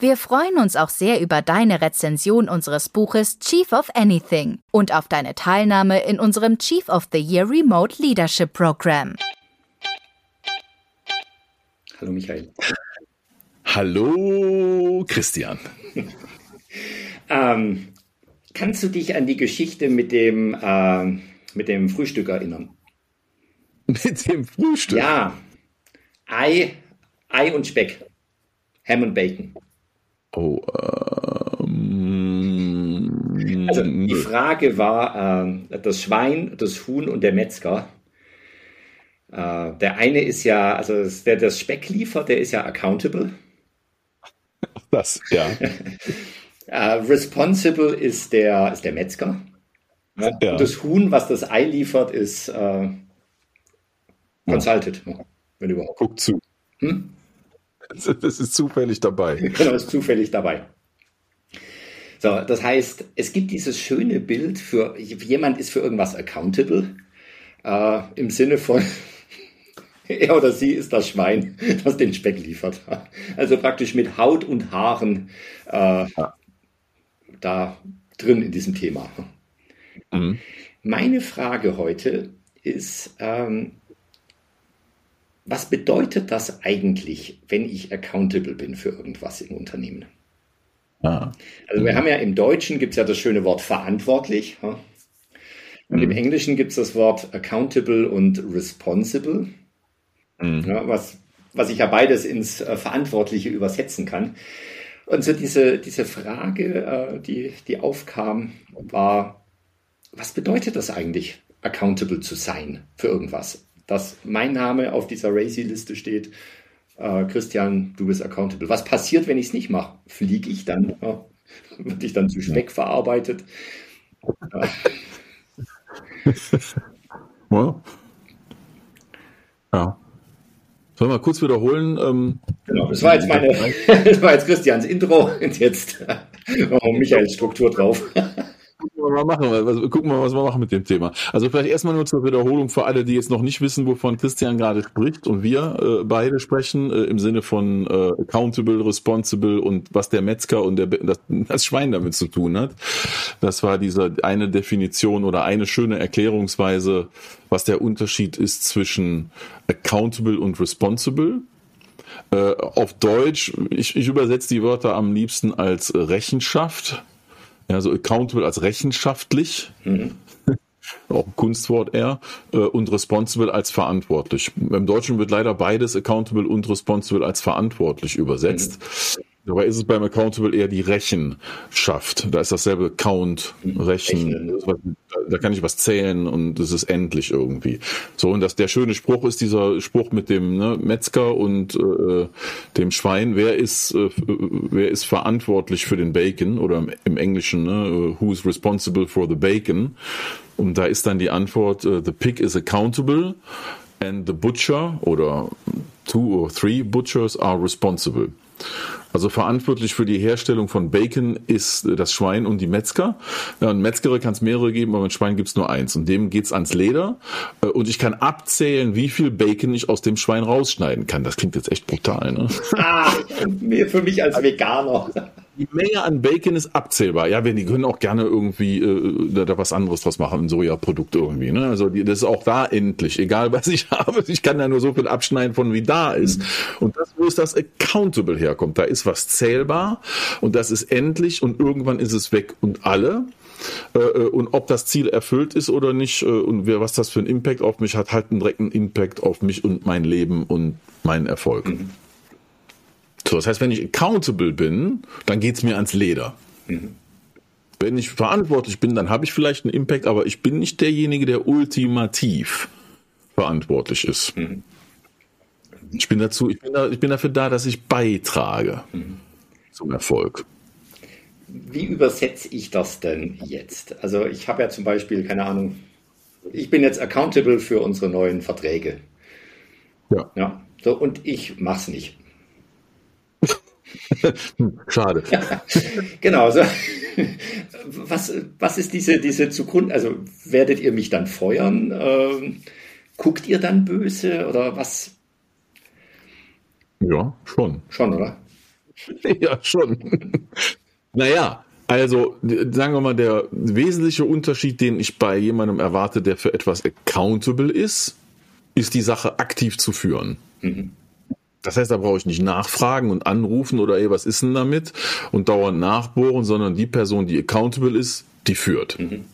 Wir freuen uns auch sehr über deine Rezension unseres Buches Chief of Anything und auf deine Teilnahme in unserem Chief of the Year Remote Leadership Program. Hallo Michael. Hallo Christian. ähm, kannst du dich an die Geschichte mit dem, äh, mit dem Frühstück erinnern? Mit dem Frühstück? Ja. Ei, Ei und Speck. Ham und Bacon. Oh, ähm, also die Frage war, äh, das Schwein, das Huhn und der Metzger. Äh, der eine ist ja, also der das Speck liefert, der ist ja accountable. Das, ja. äh, responsible ist der, ist der Metzger. Ja. Und das Huhn, was das Ei liefert, ist äh, consulted, wenn überhaupt. Guck zu. Hm? Das ist zufällig dabei. Genau, ist zufällig dabei. So, das heißt, es gibt dieses schöne Bild für jemand ist für irgendwas accountable äh, im Sinne von er oder sie ist das Schwein, das den Speck liefert. Also praktisch mit Haut und Haaren äh, da drin in diesem Thema. Mhm. Meine Frage heute ist, ähm, was bedeutet das eigentlich, wenn ich accountable bin für irgendwas im Unternehmen? Ah. Also wir haben ja im Deutschen gibt es ja das schöne Wort verantwortlich. Und mhm. im Englischen gibt es das Wort accountable und responsible, mhm. ja, was, was ich ja beides ins äh, Verantwortliche übersetzen kann. Und so diese, diese Frage, äh, die, die aufkam, war, was bedeutet das eigentlich, accountable zu sein für irgendwas? Dass mein Name auf dieser Racy-Liste steht. Äh, Christian, du bist accountable. Was passiert, wenn ich es nicht mache? Fliege ich dann? Ja, Wird ich dann zu Speck verarbeitet? Ja. well. ja. Sollen wir kurz wiederholen? Ähm, genau, das war jetzt meine, das war jetzt Christians Intro und jetzt oh, Michaels Struktur drauf wir mal machen, also, gucken wir mal, was wir machen mit dem Thema. Also vielleicht erstmal nur zur Wiederholung für alle, die jetzt noch nicht wissen, wovon Christian gerade spricht und wir äh, beide sprechen, äh, im Sinne von äh, accountable, responsible und was der Metzger und der, das, das Schwein damit zu tun hat. Das war diese eine Definition oder eine schöne Erklärungsweise, was der Unterschied ist zwischen accountable und responsible. Äh, auf Deutsch, ich, ich übersetze die Wörter am liebsten als Rechenschaft ja, so accountable als rechenschaftlich. Mhm. Auch ein Kunstwort eher. Äh, und responsible als verantwortlich. Im Deutschen wird leider beides accountable und responsible als verantwortlich übersetzt. Mhm. Dabei ist es beim Accountable eher die Rechenschaft. Da ist dasselbe Count. Rechen. Da kann ich was zählen und es ist endlich irgendwie. So, und das, der schöne Spruch ist dieser Spruch mit dem ne, Metzger und äh, dem Schwein. Wer ist, äh, wer ist verantwortlich für den Bacon? Oder im Englischen, ne, who's responsible for the bacon? Und da ist dann die Antwort, uh, the pig is accountable and the butcher oder two or three butchers are responsible. Also verantwortlich für die Herstellung von Bacon ist äh, das Schwein und die Metzger. Ja, und Metzgere kann es mehrere geben, aber ein Schwein gibt es nur eins. Und dem geht's ans Leder. Äh, und ich kann abzählen, wie viel Bacon ich aus dem Schwein rausschneiden kann. Das klingt jetzt echt brutal, ne? Ah, für mich als Veganer die Menge an Bacon ist abzählbar. Ja, wenn die können auch gerne irgendwie äh, da, da was anderes draus machen, ein Sojaprodukt irgendwie. Ne? Also die, das ist auch da endlich, egal was ich habe. Ich kann da nur so viel abschneiden von wie da ist. Mhm. Und das, wo ist das accountable herkommt, da ist was zählbar und das ist endlich und irgendwann ist es weg und alle. Äh, äh und ob das Ziel erfüllt ist oder nicht äh, und wer, was das für einen Impact auf mich hat, hat einen direkten Impact auf mich und mein Leben und meinen Erfolg. Mhm. So, das heißt, wenn ich accountable bin, dann geht es mir ans Leder. Mhm. Wenn ich verantwortlich bin, dann habe ich vielleicht einen Impact, aber ich bin nicht derjenige, der ultimativ verantwortlich ist. Mhm. Ich bin dazu, ich bin, da, ich bin dafür da, dass ich beitrage mhm. zum Erfolg. Wie übersetze ich das denn jetzt? Also ich habe ja zum Beispiel, keine Ahnung, ich bin jetzt accountable für unsere neuen Verträge. Ja. ja so, und ich mach's nicht. Schade. Ja, genau. So. Was, was ist diese, diese Zugrund? Also werdet ihr mich dann feuern? Ähm, guckt ihr dann böse oder was? Ja, schon. Schon, oder? ja, schon. naja, also sagen wir mal, der wesentliche Unterschied, den ich bei jemandem erwarte, der für etwas accountable ist, ist die Sache aktiv zu führen. Mhm. Das heißt, da brauche ich nicht nachfragen und anrufen oder ey, was ist denn damit und dauernd nachbohren, sondern die Person, die accountable ist, die führt. Mhm.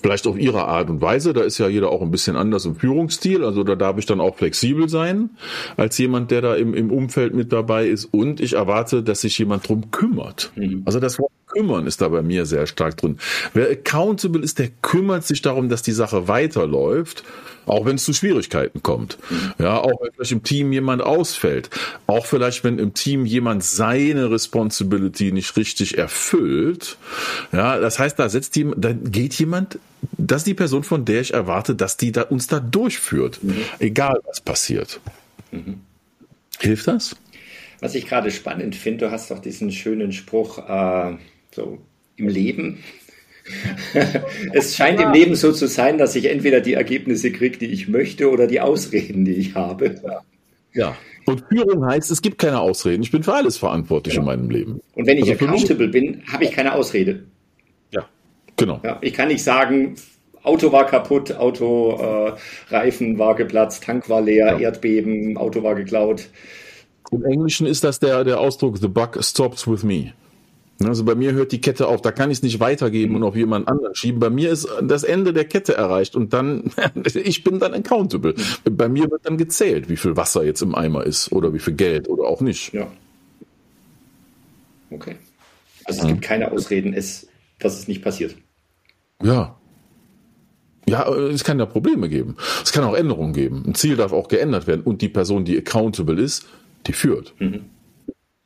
Vielleicht auf ihre Art und Weise. Da ist ja jeder auch ein bisschen anders im Führungsstil. Also da darf ich dann auch flexibel sein als jemand, der da im, im Umfeld mit dabei ist. Und ich erwarte, dass sich jemand drum kümmert. Mhm. Also das Wort kümmern ist da bei mir sehr stark drin. Wer accountable ist, der kümmert sich darum, dass die Sache weiterläuft auch wenn es zu Schwierigkeiten kommt. Ja, auch wenn vielleicht im Team jemand ausfällt. Auch vielleicht, wenn im Team jemand seine Responsibility nicht richtig erfüllt. Ja, das heißt, da setzt jemand, da geht jemand, das ist die Person, von der ich erwarte, dass die da, uns da durchführt. Mhm. Egal was passiert. Mhm. Hilft das? Was ich gerade spannend finde, du hast doch diesen schönen Spruch, äh, so im Leben es scheint im Leben so zu sein, dass ich entweder die Ergebnisse kriege, die ich möchte, oder die Ausreden, die ich habe. Ja. Und Führung heißt, es gibt keine Ausreden. Ich bin für alles verantwortlich ja. in meinem Leben. Und wenn ich also accountable bin, habe ich keine Ausrede. Ja, genau. Ja, ich kann nicht sagen, Auto war kaputt, Auto, äh, Reifen war geplatzt, Tank war leer, ja. Erdbeben, Auto war geklaut. Im Englischen ist das der, der Ausdruck, the buck stops with me. Also bei mir hört die Kette auf, da kann ich es nicht weitergeben und auf jemand anderen schieben. Bei mir ist das Ende der Kette erreicht und dann, ich bin dann accountable. Bei mir wird dann gezählt, wie viel Wasser jetzt im Eimer ist oder wie viel Geld oder auch nicht. Ja. Okay. Also es gibt keine Ausreden, es, dass es nicht passiert. Ja. Ja, es kann ja Probleme geben. Es kann auch Änderungen geben. Ein Ziel darf auch geändert werden und die Person, die accountable ist, die führt. Mhm.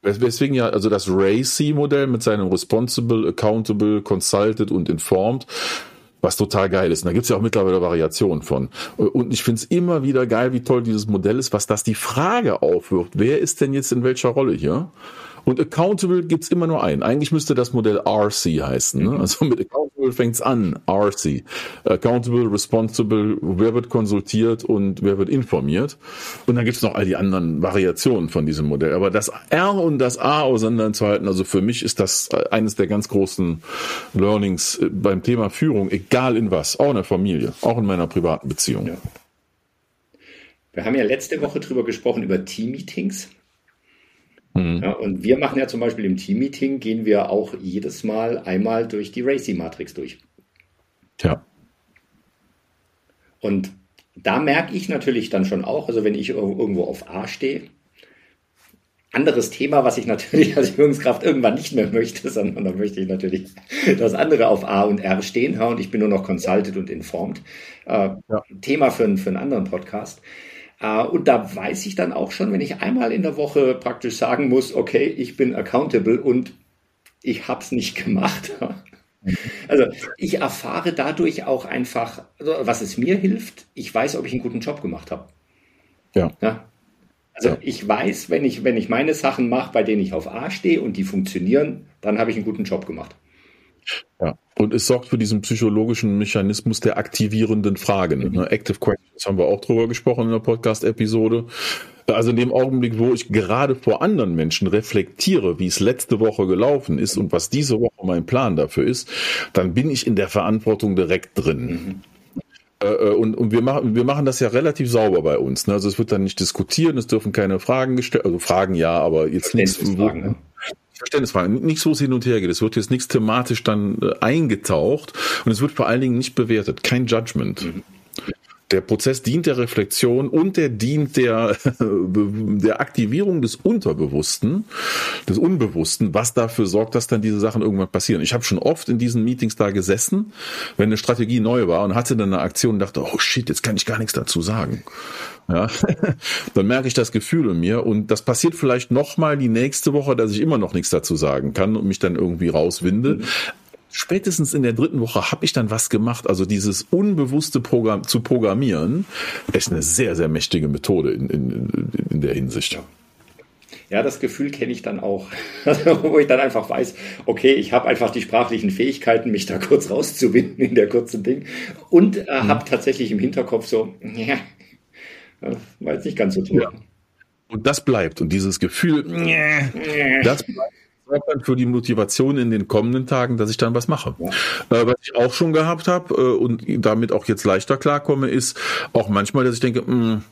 Weswegen ja, also das RACI-Modell mit seinem Responsible, Accountable, Consulted und Informed, was total geil ist. Und da gibt's ja auch mittlerweile Variationen von. Und ich finde es immer wieder geil, wie toll dieses Modell ist, was das die Frage aufwirft. Wer ist denn jetzt in welcher Rolle hier? Und accountable gibt's immer nur einen. Eigentlich müsste das Modell RC heißen. Ne? Mhm. Also mit accountable fängt's an. RC. Accountable, responsible, wer wird konsultiert und wer wird informiert. Und dann gibt's noch all die anderen Variationen von diesem Modell. Aber das R und das A auseinanderzuhalten, also für mich ist das eines der ganz großen Learnings äh, beim Thema Führung, egal in was, auch in der Familie, auch in meiner privaten Beziehung. Ja. Wir haben ja letzte Woche drüber gesprochen, über Team-Meetings. Mhm. Ja, und wir machen ja zum Beispiel im Team-Meeting, gehen wir auch jedes Mal einmal durch die Racy-Matrix durch. Ja. Und da merke ich natürlich dann schon auch, also wenn ich irgendwo auf A stehe, anderes Thema, was ich natürlich als Führungskraft irgendwann nicht mehr möchte, sondern da möchte ich natürlich, dass andere auf A und R stehen und ich bin nur noch consulted und informed. Äh, ja. Thema für, für einen anderen Podcast. Äh, und da weiß ich dann auch schon, wenn ich einmal in der Woche praktisch sagen muss, okay, ich bin accountable und ich habe es nicht gemacht. Also ich erfahre dadurch auch einfach, also was es mir hilft, ich weiß, ob ich einen guten Job gemacht habe. Ja. ja. Also ja. ich weiß, wenn ich, wenn ich meine Sachen mache, bei denen ich auf A stehe und die funktionieren, dann habe ich einen guten Job gemacht. Ja. Und es sorgt für diesen psychologischen Mechanismus der aktivierenden Fragen. Mhm. Ne? Active Questions haben wir auch drüber gesprochen in der Podcast-Episode. Also in dem Augenblick, wo ich gerade vor anderen Menschen reflektiere, wie es letzte Woche gelaufen ist und was diese Woche mein Plan dafür ist, dann bin ich in der Verantwortung direkt drin. Mhm. Äh, äh, und, und wir machen, wir machen das ja relativ sauber bei uns. Ne? Also es wird dann nicht diskutiert, es dürfen keine Fragen gestellt, also Fragen ja, aber jetzt nichts. Fragen, ne? Verständnisfragen, nichts, wo es hin und her geht. Es wird jetzt nichts thematisch dann äh, eingetaucht und es wird vor allen Dingen nicht bewertet. Kein Judgment. Mhm. Der Prozess dient der Reflexion und der dient der, der Aktivierung des Unterbewussten, des Unbewussten, was dafür sorgt, dass dann diese Sachen irgendwann passieren. Ich habe schon oft in diesen Meetings da gesessen, wenn eine Strategie neu war und hatte dann eine Aktion und dachte, oh shit, jetzt kann ich gar nichts dazu sagen. Ja, dann merke ich das Gefühl in mir und das passiert vielleicht nochmal die nächste Woche, dass ich immer noch nichts dazu sagen kann und mich dann irgendwie rauswinde. Spätestens in der dritten Woche habe ich dann was gemacht. Also dieses unbewusste Programm zu programmieren, ist eine sehr, sehr mächtige Methode in, in, in der Hinsicht. Ja, das Gefühl kenne ich dann auch, wo ich dann einfach weiß, okay, ich habe einfach die sprachlichen Fähigkeiten, mich da kurz rauszuwinden in der kurzen Ding und äh, mhm. habe tatsächlich im Hinterkopf so, ja, war jetzt nicht ganz so toll. Ja. Und das bleibt und dieses Gefühl, das bleibt sorgt dann für die Motivation in den kommenden Tagen, dass ich dann was mache. Ja. Äh, was ich auch schon gehabt habe äh, und damit auch jetzt leichter klarkomme, ist auch manchmal, dass ich denke, mh, hm,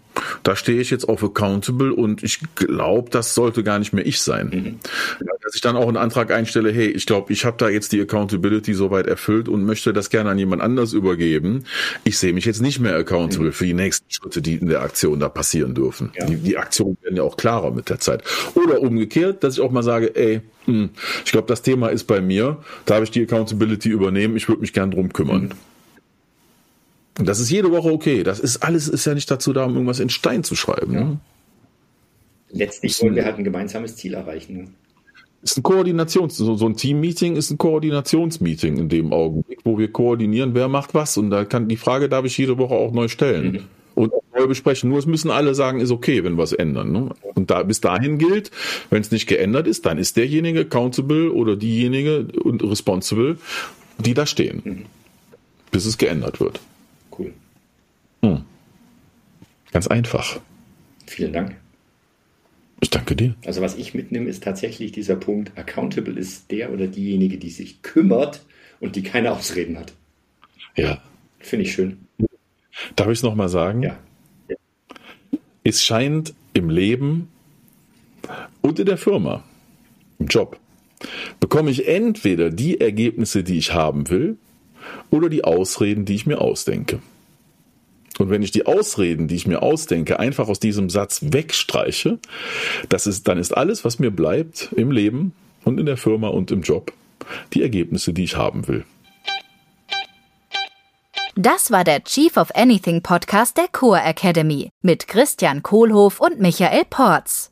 da stehe ich jetzt auf Accountable und ich glaube, das sollte gar nicht mehr ich sein. Mhm. Dass ich dann auch einen Antrag einstelle, hey, ich glaube, ich habe da jetzt die Accountability soweit erfüllt und möchte das gerne an jemand anders übergeben. Ich sehe mich jetzt nicht mehr accountable mhm. für die nächsten Schritte, die in der Aktion da passieren dürfen. Ja. Die, die Aktionen werden ja auch klarer mit der Zeit. Oder umgekehrt, dass ich auch mal sage, ey, hm, ich glaube, das Thema ist bei mir, da habe ich die Accountability übernehmen, ich würde mich gern drum kümmern. Mhm. Und das ist jede Woche okay. Das ist alles ist ja nicht dazu da, um irgendwas in Stein zu schreiben. Ja. Ne? Letztlich wollen wir halt ein gemeinsames Ziel erreichen. Ne? Ist ein Koordinations, so, so ein Team-Meeting ist ein Koordinationsmeeting in dem Augenblick, wo wir koordinieren, wer macht was. Und da kann die Frage darf ich jede Woche auch neu stellen. Mhm. Und neu besprechen. Nur es müssen alle sagen, ist okay, wenn wir es ändern. Ne? Und da bis dahin gilt, wenn es nicht geändert ist, dann ist derjenige accountable oder diejenige und responsible, die da stehen. Mhm. Bis es geändert wird. Cool. Hm. Ganz einfach. Vielen Dank. Ich danke dir. Also was ich mitnehme, ist tatsächlich dieser Punkt, accountable ist der oder diejenige, die sich kümmert und die keine Ausreden hat. Ja. Finde ich schön. Darf ich es nochmal sagen? Ja. ja. Es scheint im Leben und in der Firma, im Job, bekomme ich entweder die Ergebnisse, die ich haben will, oder die Ausreden, die ich mir ausdenke. Und wenn ich die Ausreden, die ich mir ausdenke, einfach aus diesem Satz wegstreiche, das ist, dann ist alles, was mir bleibt im Leben und in der Firma und im Job, die Ergebnisse, die ich haben will. Das war der Chief of Anything Podcast der Core Academy mit Christian Kohlhoff und Michael Porz.